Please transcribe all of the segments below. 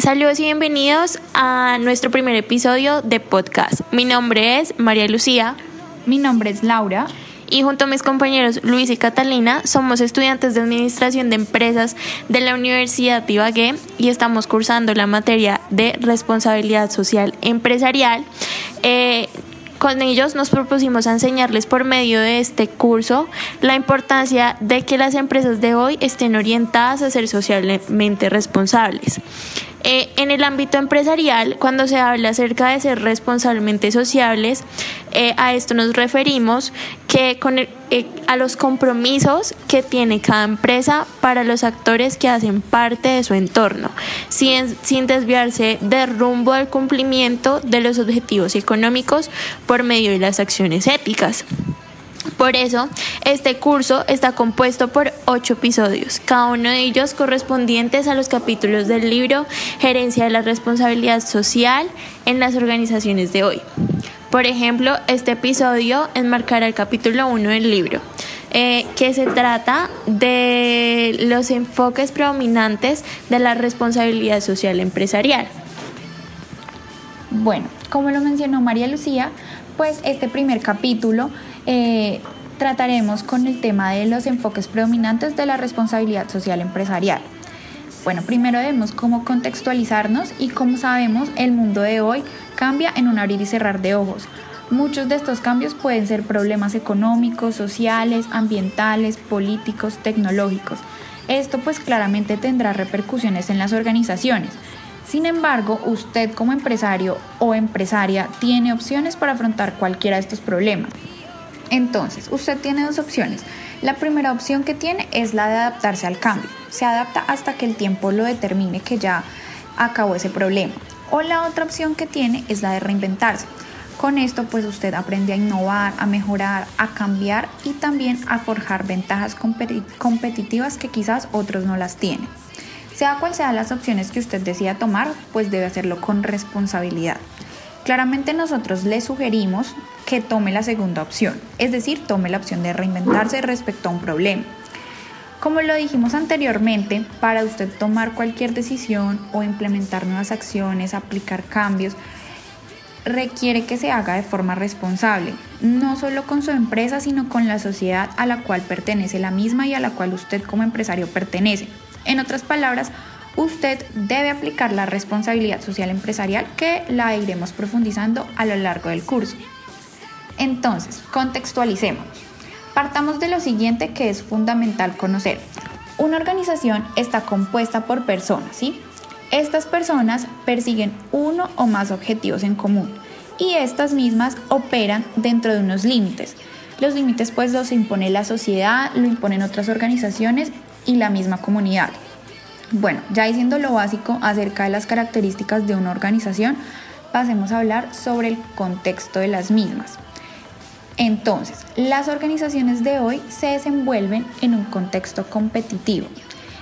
Saludos y bienvenidos a nuestro primer episodio de podcast. Mi nombre es María Lucía. Mi nombre es Laura. Y junto a mis compañeros Luis y Catalina somos estudiantes de Administración de Empresas de la Universidad de Ibagué y estamos cursando la materia de Responsabilidad Social Empresarial. Eh, con ellos nos propusimos enseñarles por medio de este curso la importancia de que las empresas de hoy estén orientadas a ser socialmente responsables. Eh, en el ámbito empresarial, cuando se habla acerca de ser responsablemente sociables, eh, a esto nos referimos que eh, a los compromisos que tiene cada empresa para los actores que hacen parte de su entorno, sin, sin desviarse del rumbo al cumplimiento de los objetivos económicos por medio de las acciones éticas. Por eso, este curso está compuesto por ocho episodios, cada uno de ellos correspondientes a los capítulos del libro Gerencia de la Responsabilidad Social en las organizaciones de hoy. Por ejemplo, este episodio enmarcará el capítulo 1 del libro, eh, que se trata de los enfoques predominantes de la responsabilidad social empresarial. Bueno, como lo mencionó María Lucía, pues este primer capítulo eh, trataremos con el tema de los enfoques predominantes de la responsabilidad social empresarial. Bueno, primero debemos cómo contextualizarnos y como sabemos el mundo de hoy cambia en un abrir y cerrar de ojos. Muchos de estos cambios pueden ser problemas económicos, sociales, ambientales, políticos, tecnológicos. Esto pues claramente tendrá repercusiones en las organizaciones. Sin embargo, usted como empresario o empresaria tiene opciones para afrontar cualquiera de estos problemas. Entonces, usted tiene dos opciones. La primera opción que tiene es la de adaptarse al cambio. Se adapta hasta que el tiempo lo determine que ya acabó ese problema. O la otra opción que tiene es la de reinventarse. Con esto pues usted aprende a innovar, a mejorar, a cambiar y también a forjar ventajas competitivas que quizás otros no las tienen. Sea cual sean las opciones que usted decida tomar, pues debe hacerlo con responsabilidad. Claramente nosotros le sugerimos que tome la segunda opción, es decir, tome la opción de reinventarse respecto a un problema. Como lo dijimos anteriormente, para usted tomar cualquier decisión o implementar nuevas acciones, aplicar cambios, requiere que se haga de forma responsable, no solo con su empresa, sino con la sociedad a la cual pertenece la misma y a la cual usted como empresario pertenece. En otras palabras, usted debe aplicar la responsabilidad social empresarial que la iremos profundizando a lo largo del curso. Entonces, contextualicemos. Partamos de lo siguiente que es fundamental conocer. Una organización está compuesta por personas, ¿sí? Estas personas persiguen uno o más objetivos en común y estas mismas operan dentro de unos límites. Los límites pues los impone la sociedad, lo imponen otras organizaciones y la misma comunidad. Bueno, ya diciendo lo básico acerca de las características de una organización, pasemos a hablar sobre el contexto de las mismas. Entonces, las organizaciones de hoy se desenvuelven en un contexto competitivo.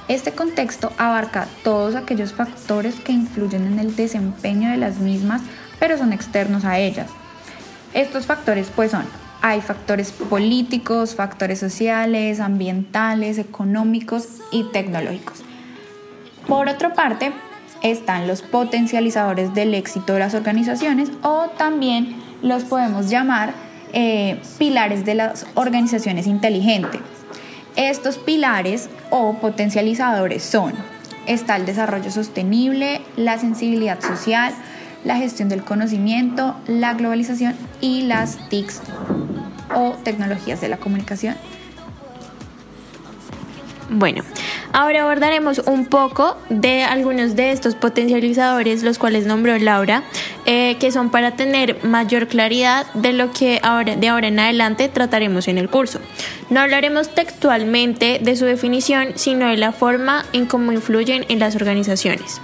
Este contexto abarca todos aquellos factores que influyen en el desempeño de las mismas, pero son externos a ellas. Estos factores pues son, hay factores políticos, factores sociales, ambientales, económicos y tecnológicos. Por otra parte, están los potencializadores del éxito de las organizaciones o también los podemos llamar eh, pilares de las organizaciones inteligentes. Estos pilares o potencializadores son, está el desarrollo sostenible, la sensibilidad social, la gestión del conocimiento, la globalización y las TICs o tecnologías de la comunicación bueno, ahora abordaremos un poco de algunos de estos potencializadores, los cuales nombró Laura, eh, que son para tener mayor claridad de lo que ahora, de ahora en adelante trataremos en el curso. No hablaremos textualmente de su definición, sino de la forma en cómo influyen en las organizaciones.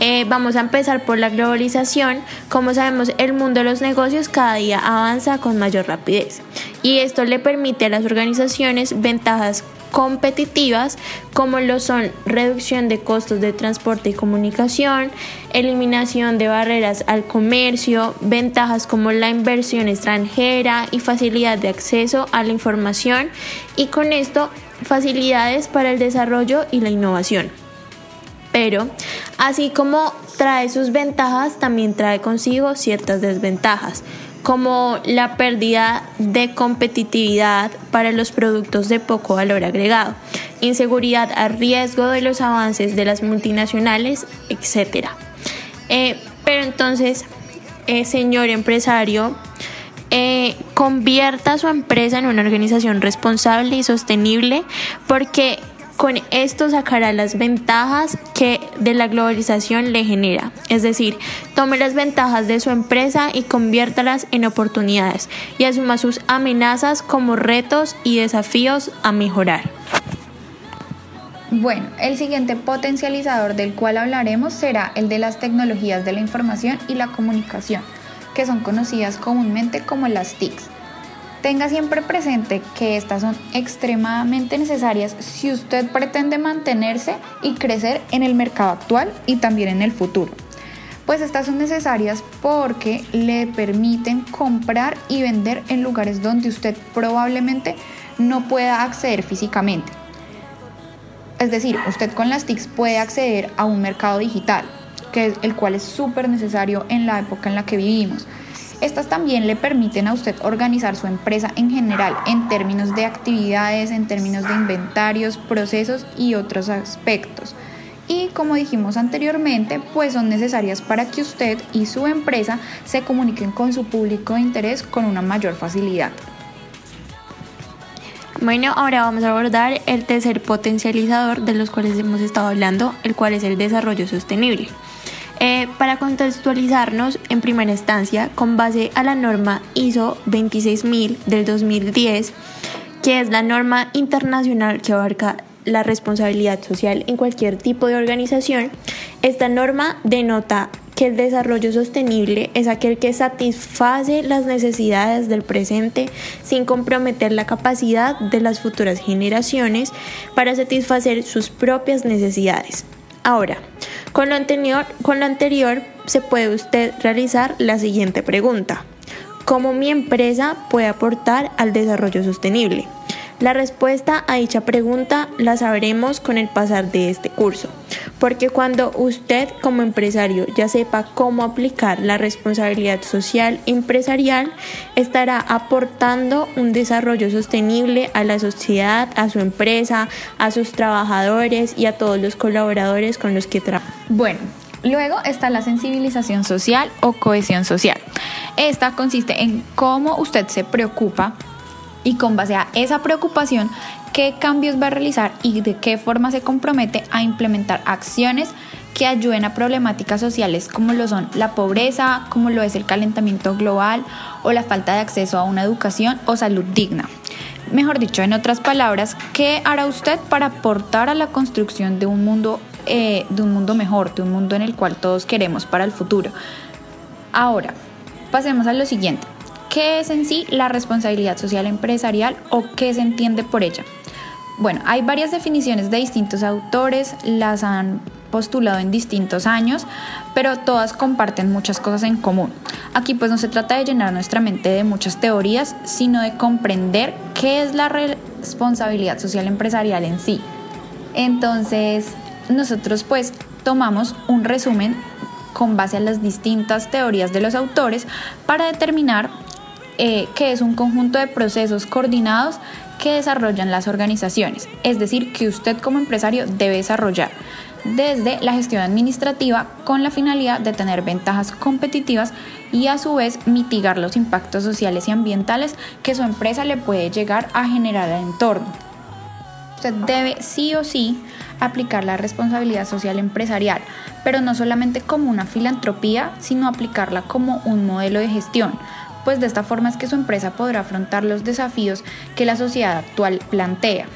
Eh, vamos a empezar por la globalización. Como sabemos, el mundo de los negocios cada día avanza con mayor rapidez y esto le permite a las organizaciones ventajas competitivas como lo son reducción de costos de transporte y comunicación, eliminación de barreras al comercio, ventajas como la inversión extranjera y facilidad de acceso a la información y con esto facilidades para el desarrollo y la innovación. pero así como trae sus ventajas, también trae consigo ciertas desventajas como la pérdida de competitividad para los productos de poco valor agregado, inseguridad a riesgo de los avances de las multinacionales, etc. Eh, pero entonces, eh, señor empresario, eh, convierta su empresa en una organización responsable y sostenible porque con esto sacará las ventajas que de la globalización le genera. Es decir, tome las ventajas de su empresa y conviértalas en oportunidades y asuma sus amenazas como retos y desafíos a mejorar. Bueno, el siguiente potencializador del cual hablaremos será el de las tecnologías de la información y la comunicación, que son conocidas comúnmente como las TICs. Tenga siempre presente que estas son extremadamente necesarias si usted pretende mantenerse y crecer en el mercado actual y también en el futuro. Pues estas son necesarias porque le permiten comprar y vender en lugares donde usted probablemente no pueda acceder físicamente. Es decir, usted con las TICs puede acceder a un mercado digital, que es el cual es súper necesario en la época en la que vivimos estas también le permiten a usted organizar su empresa en general en términos de actividades, en términos de inventarios, procesos y otros aspectos. Y como dijimos anteriormente, pues son necesarias para que usted y su empresa se comuniquen con su público de interés con una mayor facilidad. Bueno, ahora vamos a abordar el tercer potencializador de los cuales hemos estado hablando, el cual es el desarrollo sostenible. Eh, para contextualizarnos, en primera instancia, con base a la norma ISO 26000 del 2010, que es la norma internacional que abarca la responsabilidad social en cualquier tipo de organización, esta norma denota que el desarrollo sostenible es aquel que satisface las necesidades del presente sin comprometer la capacidad de las futuras generaciones para satisfacer sus propias necesidades. Ahora, con lo anterior, con lo anterior se puede usted realizar la siguiente pregunta. ¿Cómo mi empresa puede aportar al desarrollo sostenible? La respuesta a dicha pregunta la sabremos con el pasar de este curso, porque cuando usted como empresario ya sepa cómo aplicar la responsabilidad social empresarial, estará aportando un desarrollo sostenible a la sociedad, a su empresa, a sus trabajadores y a todos los colaboradores con los que trabaja. Bueno, Luego está la sensibilización social o cohesión social. Esta consiste en cómo usted se preocupa y con base a esa preocupación, qué cambios va a realizar y de qué forma se compromete a implementar acciones que ayuden a problemáticas sociales como lo son la pobreza, como lo es el calentamiento global o la falta de acceso a una educación o salud digna. Mejor dicho, en otras palabras, ¿qué hará usted para aportar a la construcción de un mundo, eh, de un mundo mejor, de un mundo en el cual todos queremos para el futuro? Ahora, pasemos a lo siguiente. ¿Qué es en sí la responsabilidad social empresarial o qué se entiende por ella? Bueno, hay varias definiciones de distintos autores, las han postulado en distintos años, pero todas comparten muchas cosas en común. Aquí pues no se trata de llenar nuestra mente de muchas teorías, sino de comprender qué es la responsabilidad social empresarial en sí. Entonces, nosotros pues tomamos un resumen con base a las distintas teorías de los autores para determinar eh, que es un conjunto de procesos coordinados que desarrollan las organizaciones, es decir, que usted como empresario debe desarrollar desde la gestión administrativa con la finalidad de tener ventajas competitivas y a su vez mitigar los impactos sociales y ambientales que su empresa le puede llegar a generar al entorno. Usted debe sí o sí aplicar la responsabilidad social empresarial, pero no solamente como una filantropía, sino aplicarla como un modelo de gestión pues de esta forma es que su empresa podrá afrontar los desafíos que la sociedad actual plantea.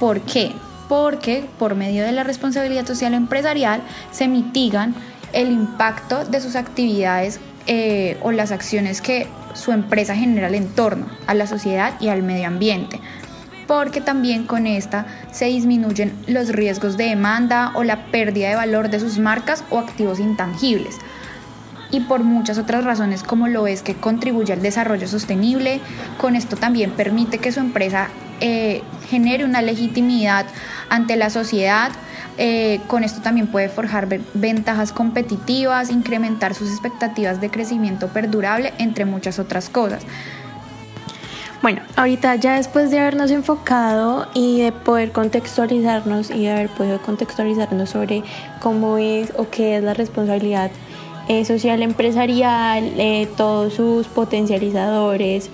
¿Por qué? Porque por medio de la responsabilidad social empresarial se mitigan el impacto de sus actividades eh, o las acciones que su empresa genera al entorno, a la sociedad y al medio ambiente porque también con esta se disminuyen los riesgos de demanda o la pérdida de valor de sus marcas o activos intangibles y por muchas otras razones como lo es que contribuye al desarrollo sostenible. Con esto también permite que su empresa eh, genere una legitimidad ante la sociedad, Eh, con esto también puede forjar ventajas competitivas, incrementar sus expectativas de crecimiento perdurable, entre muchas otras cosas. Bueno, ahorita ya después de habernos enfocado y de poder contextualizarnos y de haber podido contextualizarnos sobre cómo es o qué es la responsabilidad eh, social empresarial, eh, todos sus potencializadores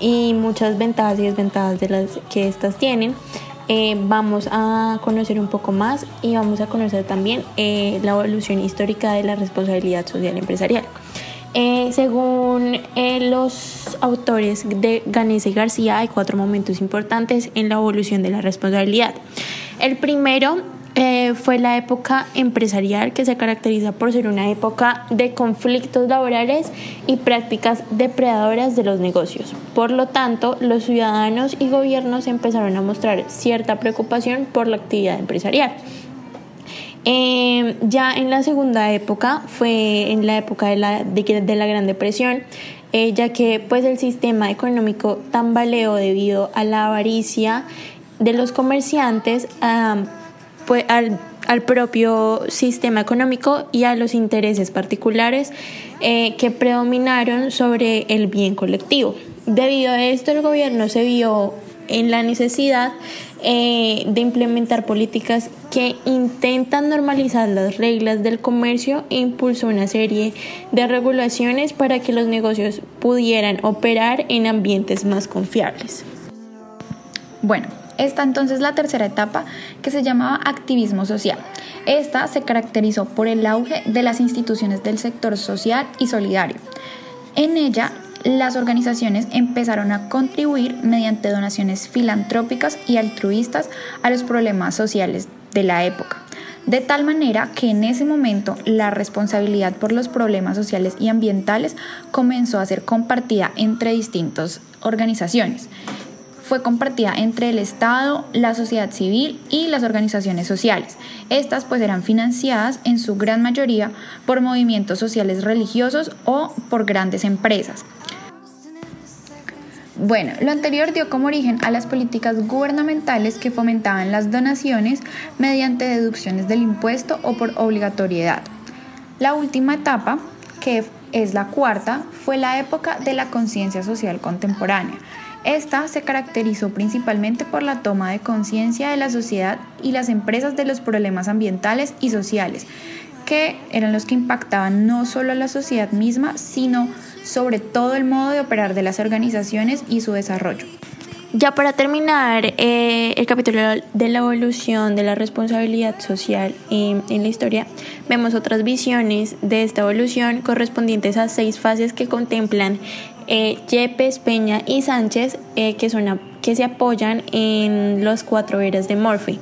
y muchas ventajas y desventajas de las que estas tienen, eh, vamos a conocer un poco más y vamos a conocer también la evolución histórica de la responsabilidad social empresarial. Eh, según eh, los autores de Ganese y García, hay cuatro momentos importantes en la evolución de la responsabilidad. El primero eh, fue la época empresarial que se caracteriza por ser una época de conflictos laborales y prácticas depredadoras de los negocios. Por lo tanto, los ciudadanos y gobiernos empezaron a mostrar cierta preocupación por la actividad empresarial. Eh, ya en la segunda época fue en la época de la, de, la Gran Depresión, eh, ya que pues el sistema económico tambaleó debido a la avaricia de los comerciantes pues, al, propio sistema económico y a los intereses particulares eh, que predominaron sobre el bien colectivo. Debido a esto el gobierno se vio en la necesidad eh, de implementar políticas que intentan normalizar las reglas del comercio e impulsó una serie de regulaciones para que los negocios pudieran operar en ambientes más confiables. Bueno, esta entonces la tercera etapa que se llamaba activismo social. Esta se caracterizó por el auge de las instituciones del sector social y solidario. En ella las organizaciones empezaron a contribuir mediante donaciones filantrópicas y altruistas a los problemas sociales de la época. De tal manera que en ese momento la responsabilidad por los problemas sociales y ambientales comenzó a ser compartida entre distintas organizaciones. Fue compartida entre el Estado, la sociedad civil y las organizaciones sociales. Estas pues eran financiadas en su gran mayoría por movimientos sociales religiosos o por grandes empresas. Bueno, lo anterior dio como origen a las políticas gubernamentales que fomentaban las donaciones mediante deducciones del impuesto o por obligatoriedad. La última etapa, que es la cuarta, fue la época de la conciencia social contemporánea. Esta se caracterizó principalmente por la toma de conciencia de la sociedad y las empresas de los problemas ambientales y sociales, que eran los que impactaban no solo a la sociedad misma, sino sobre todo el modo de operar de las organizaciones y su desarrollo. Ya para terminar eh, el capítulo de la evolución de la responsabilidad social en la historia, vemos otras visiones de esta evolución correspondientes a seis fases que contemplan eh, Yepes, Peña y Sánchez, eh, que, son que se apoyan en los cuatro eras de Murphy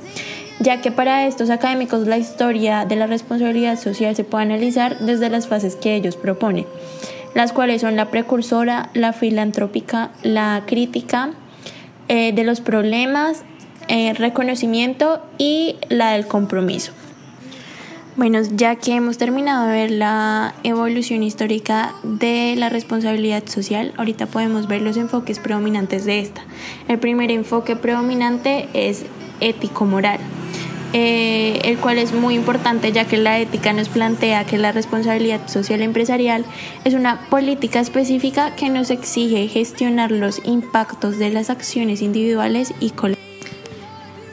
ya que para estos académicos la historia de la responsabilidad social se puede analizar desde las fases que ellos proponen las cuales son la precursora, la filantrópica, la crítica eh, de los problemas, reconocimiento y la del compromiso. Bueno, ya que hemos terminado de ver la evolución histórica de la responsabilidad social, ahorita podemos ver los enfoques predominantes de esta. El primer enfoque predominante es ético-moral. Eh, el cual es muy importante ya que la ética nos plantea que la responsabilidad social empresarial es una política específica que nos exige gestionar los impactos de las acciones individuales y colectivas.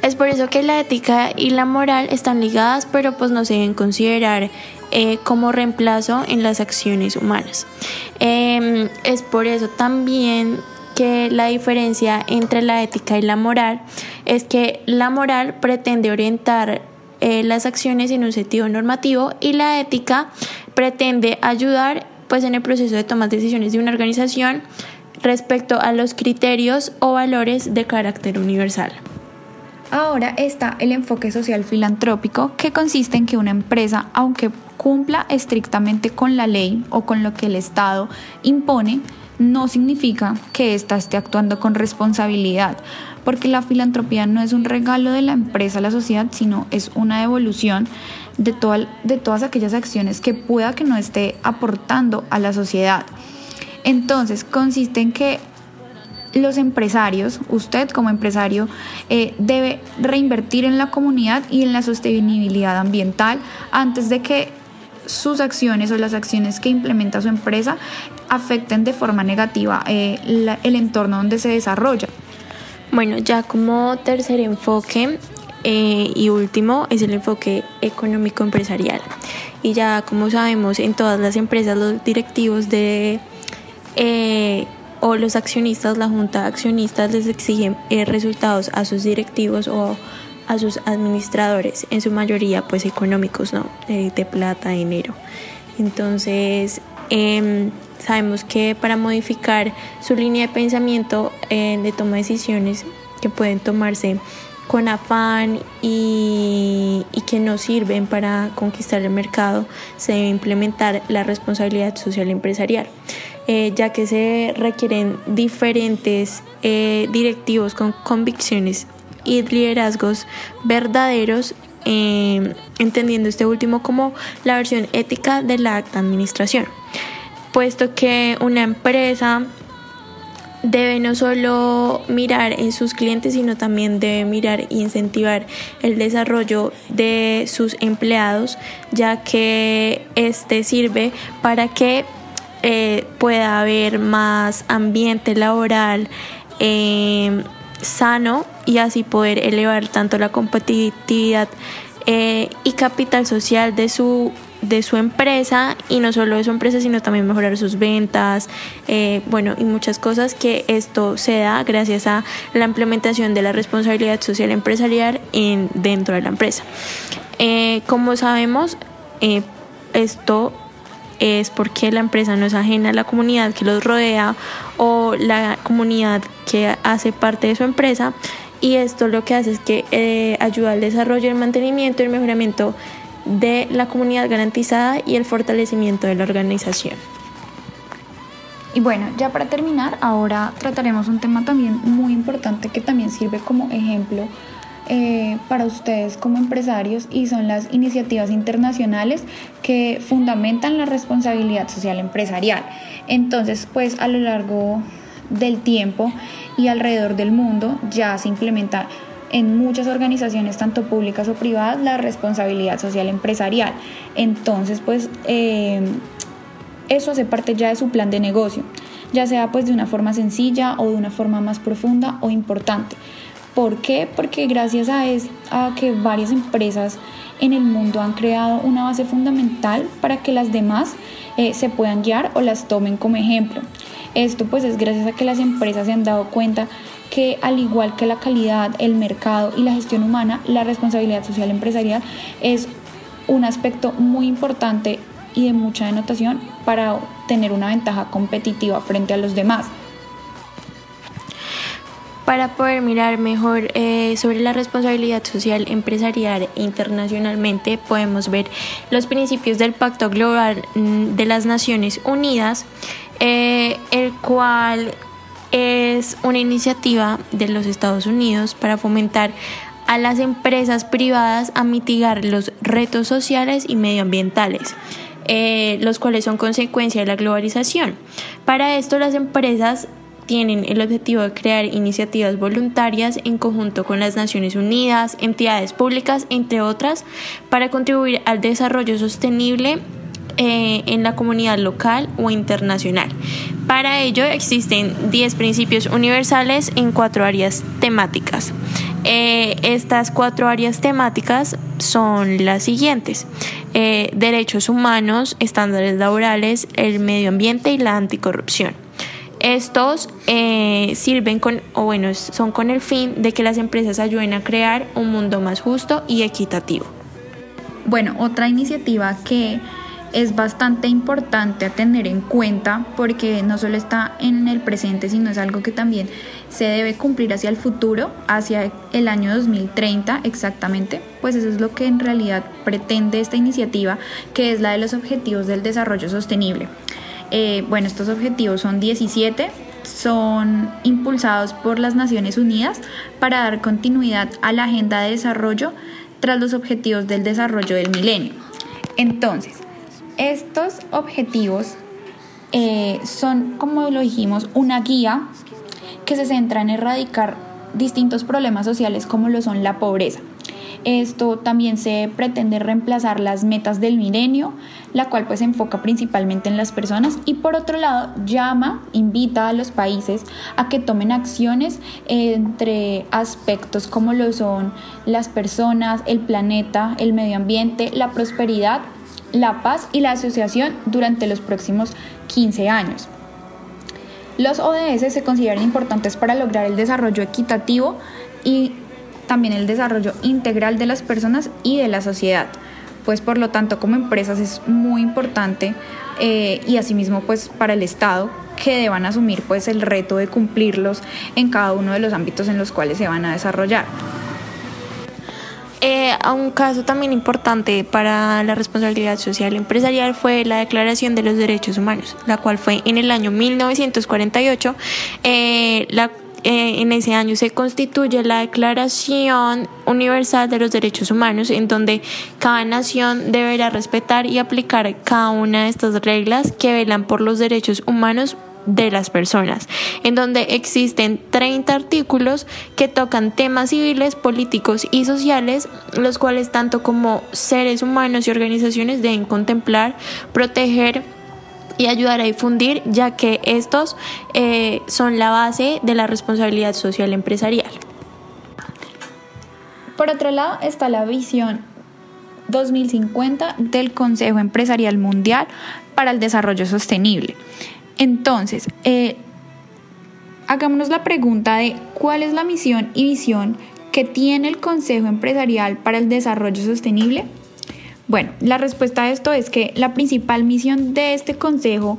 Es por eso que la ética y la moral están ligadas, pero pues no se deben considerar eh, como reemplazo en las acciones humanas. Em, es por eso también que la diferencia entre la ética y la moral es que la moral pretende orientar eh, las acciones en un sentido normativo y la ética pretende ayudar pues en el proceso de tomar decisiones de una organización respecto a los criterios o valores de carácter universal. Ahora está el enfoque social filantrópico, que consiste en que una empresa, aunque cumpla estrictamente con la ley o con lo que el Estado impone, no significa que ésta esté actuando con responsabilidad, porque la filantropía no es un regalo de la empresa a la sociedad, sino es una devolución de, de todas aquellas acciones que pueda que no esté aportando a la sociedad. Entonces, consiste en que los empresarios, usted como empresario, eh, debe reinvertir en la comunidad y en la sostenibilidad ambiental antes de que sus acciones o las acciones que implementa su empresa afecten de forma negativa eh, el entorno donde se desarrolla. Bueno, ya como tercer enfoque eh, y último es el enfoque económico empresarial. Y ya como sabemos en todas las empresas los directivos de o los accionistas, la junta de accionistas les exigen eh, resultados a sus directivos o a sus administradores, en su mayoría pues económicos, ¿no? de plata, dinero. Entonces, em, sabemos que para modificar su línea de pensamiento eh, de toma de decisiones que pueden tomarse con afán y, que no sirven para conquistar el mercado, se debe implementar la responsabilidad social empresarial. Eh, ya que se requieren diferentes eh, directivos con convicciones y liderazgos verdaderos, eh, entendiendo este último como la versión ética de la acta administración, puesto que una empresa debe no solo mirar en sus clientes, sino también debe mirar e incentivar el desarrollo de sus empleados, ya que este sirve para que eh, pueda haber más ambiente laboral eh, sano y así poder elevar tanto la competitividad eh, y capital social de su de su empresa y no solo de su empresa sino también mejorar sus ventas bueno y muchas cosas que esto se da gracias a la implementación de la responsabilidad social empresarial en, dentro de la empresa. Como sabemos esto es porque la empresa no es ajena a la comunidad que los rodea o la comunidad que hace parte de su empresa y esto lo que hace es que eh, ayuda al desarrollo, el mantenimiento y el mejoramiento de la comunidad garantizada y el fortalecimiento de la organización. Y bueno, ya para terminar, ahora trataremos un tema también muy importante que también sirve como ejemplo eh, para ustedes como empresarios y son las iniciativas internacionales que fundamentan la responsabilidad social empresarial. Entonces, pues a lo largo del tiempo y alrededor del mundo ya se implementa en muchas organizaciones, tanto públicas o privadas, la responsabilidad social empresarial. Entonces, pues eh, eso hace parte ya de su plan de negocio, ya sea pues de una forma sencilla o de una forma más profunda o importante. ¿Por qué? Porque gracias a, a que varias empresas en el mundo han creado una base fundamental para que las demás eh, se puedan guiar o las tomen como ejemplo. Esto pues es gracias a que las empresas se han dado cuenta que al igual que la calidad, el mercado y la gestión humana, la responsabilidad social empresarial es un aspecto muy importante y de mucha denotación para tener una ventaja competitiva frente a los demás. Para poder mirar mejor eh, sobre la responsabilidad social empresarial internacionalmente, podemos ver los principios del Pacto Global mm, de las Naciones Unidas, eh, el cual es una iniciativa de los Estados Unidos para fomentar a las empresas privadas a mitigar los retos sociales y medioambientales. Eh, los cuales son consecuencia de la globalización. Para esto las empresas tienen el objetivo de crear iniciativas voluntarias en conjunto con las Naciones Unidas, entidades públicas, entre otras, para contribuir al desarrollo sostenible eh, en la comunidad local o internacional. Para ello existen 10 principios universales en cuatro áreas temáticas. Eh, estas cuatro áreas temáticas son las siguientes. Eh, derechos humanos, estándares laborales, el medio ambiente y la anticorrupción. Estos eh, sirven con, o bueno, son con el fin de que las empresas ayuden a crear un mundo más justo y equitativo. Bueno, otra iniciativa que es bastante importante a tener en cuenta porque no solo está en el presente, sino es algo que también se debe cumplir hacia el futuro, hacia el año 2030 exactamente, pues eso es lo que en realidad pretende esta iniciativa, que es la de los Objetivos del Desarrollo Sostenible. Eh, bueno, estos objetivos son 17, son impulsados por las Naciones Unidas para dar continuidad a la agenda de desarrollo tras los objetivos del desarrollo del milenio. Entonces, estos objetivos eh, son, como lo dijimos, una guía que se centra en erradicar distintos problemas sociales como lo son la pobreza. Esto también se pretende reemplazar las metas del milenio, la cual pues se enfoca principalmente en las personas y por otro lado llama, invita a los países a que tomen acciones entre aspectos como lo son las personas, el planeta, el medio ambiente, la prosperidad, la paz y la asociación durante los próximos 15 años. Los ODS se consideran importantes para lograr el desarrollo equitativo y también el desarrollo integral de las personas y de la sociedad. Pues por lo tanto como empresas es muy importante eh, y asimismo pues para el Estado que deban asumir pues el reto de cumplirlos en cada uno de los ámbitos en los cuales se van a desarrollar. Eh, un caso también importante para la responsabilidad social empresarial fue la Declaración de los Derechos Humanos, la cual fue en el año 1948. Eh, la, eh, en ese año se constituye la Declaración Universal de los Derechos Humanos, en donde cada nación deberá respetar y aplicar cada una de estas reglas que velan por los derechos humanos de las personas, en donde existen 30 artículos que tocan temas civiles, políticos y sociales, los cuales tanto como seres humanos y organizaciones deben contemplar, proteger, y ayudar a difundir, ya que estos eh, son la base de la responsabilidad social empresarial. Por otro lado está la visión 2050 del Consejo Empresarial Mundial para el Desarrollo Sostenible. Entonces, eh, hagámonos la pregunta de cuál es la misión y visión que tiene el Consejo Empresarial para el Desarrollo Sostenible. Bueno, la respuesta a esto es que la principal misión de este Consejo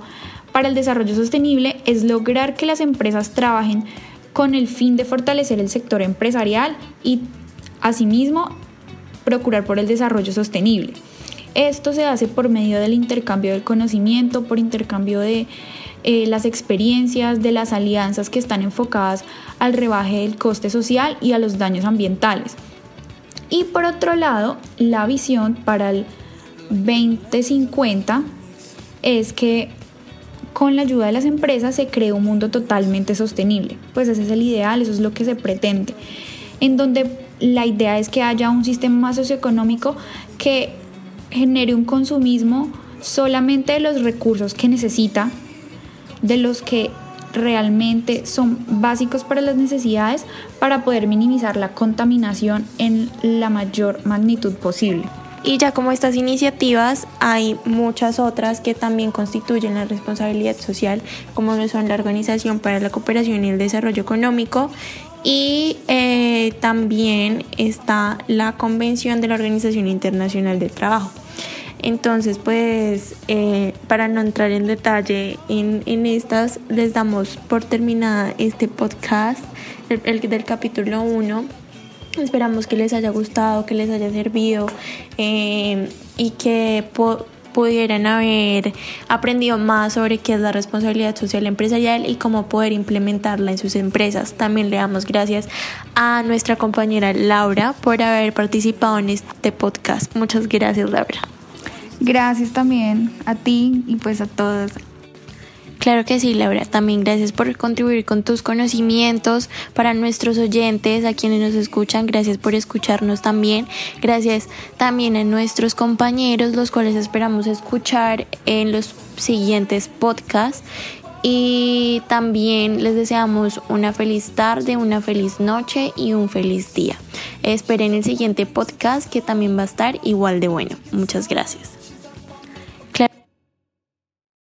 para el Desarrollo Sostenible es lograr que las empresas trabajen con el fin de fortalecer el sector empresarial y asimismo procurar por el desarrollo sostenible. Esto se hace por medio del intercambio del conocimiento, por intercambio de eh, las experiencias, de las alianzas que están enfocadas al rebaje del coste social y a los daños ambientales. Y por otro lado, la visión para el 2050 es que con la ayuda de las empresas se cree un mundo totalmente sostenible. Pues ese es el ideal, eso es lo que se pretende. En donde la idea es que haya un sistema socioeconómico que genere un consumismo solamente de los recursos que necesita, de los que realmente son básicos para las necesidades para poder minimizar la contaminación en la mayor magnitud posible. Y ya como estas iniciativas, hay muchas otras que también constituyen la responsabilidad social, como lo son la Organización para la Cooperación y el Desarrollo Económico y eh, también está la Convención de la Organización Internacional del Trabajo. Entonces, pues, eh, para no entrar en detalle en, estas, les damos por terminada este podcast, el, del capítulo 1. Esperamos que les haya gustado, que les haya servido eh, y que pudieran haber aprendido más sobre qué es la responsabilidad social empresarial y cómo poder implementarla en sus empresas. También le damos gracias a nuestra compañera Laura por haber participado en este podcast. Muchas gracias, Laura. Gracias también a ti y pues a todos. Claro que sí, Laura. También gracias por contribuir con tus conocimientos para nuestros oyentes, a quienes nos escuchan. Gracias por escucharnos también. Gracias también a nuestros compañeros, los cuales esperamos escuchar en los siguientes podcasts. Y también les deseamos una feliz tarde, una feliz noche y un feliz día. Esperen el siguiente podcast que también va a estar igual de bueno. Muchas gracias.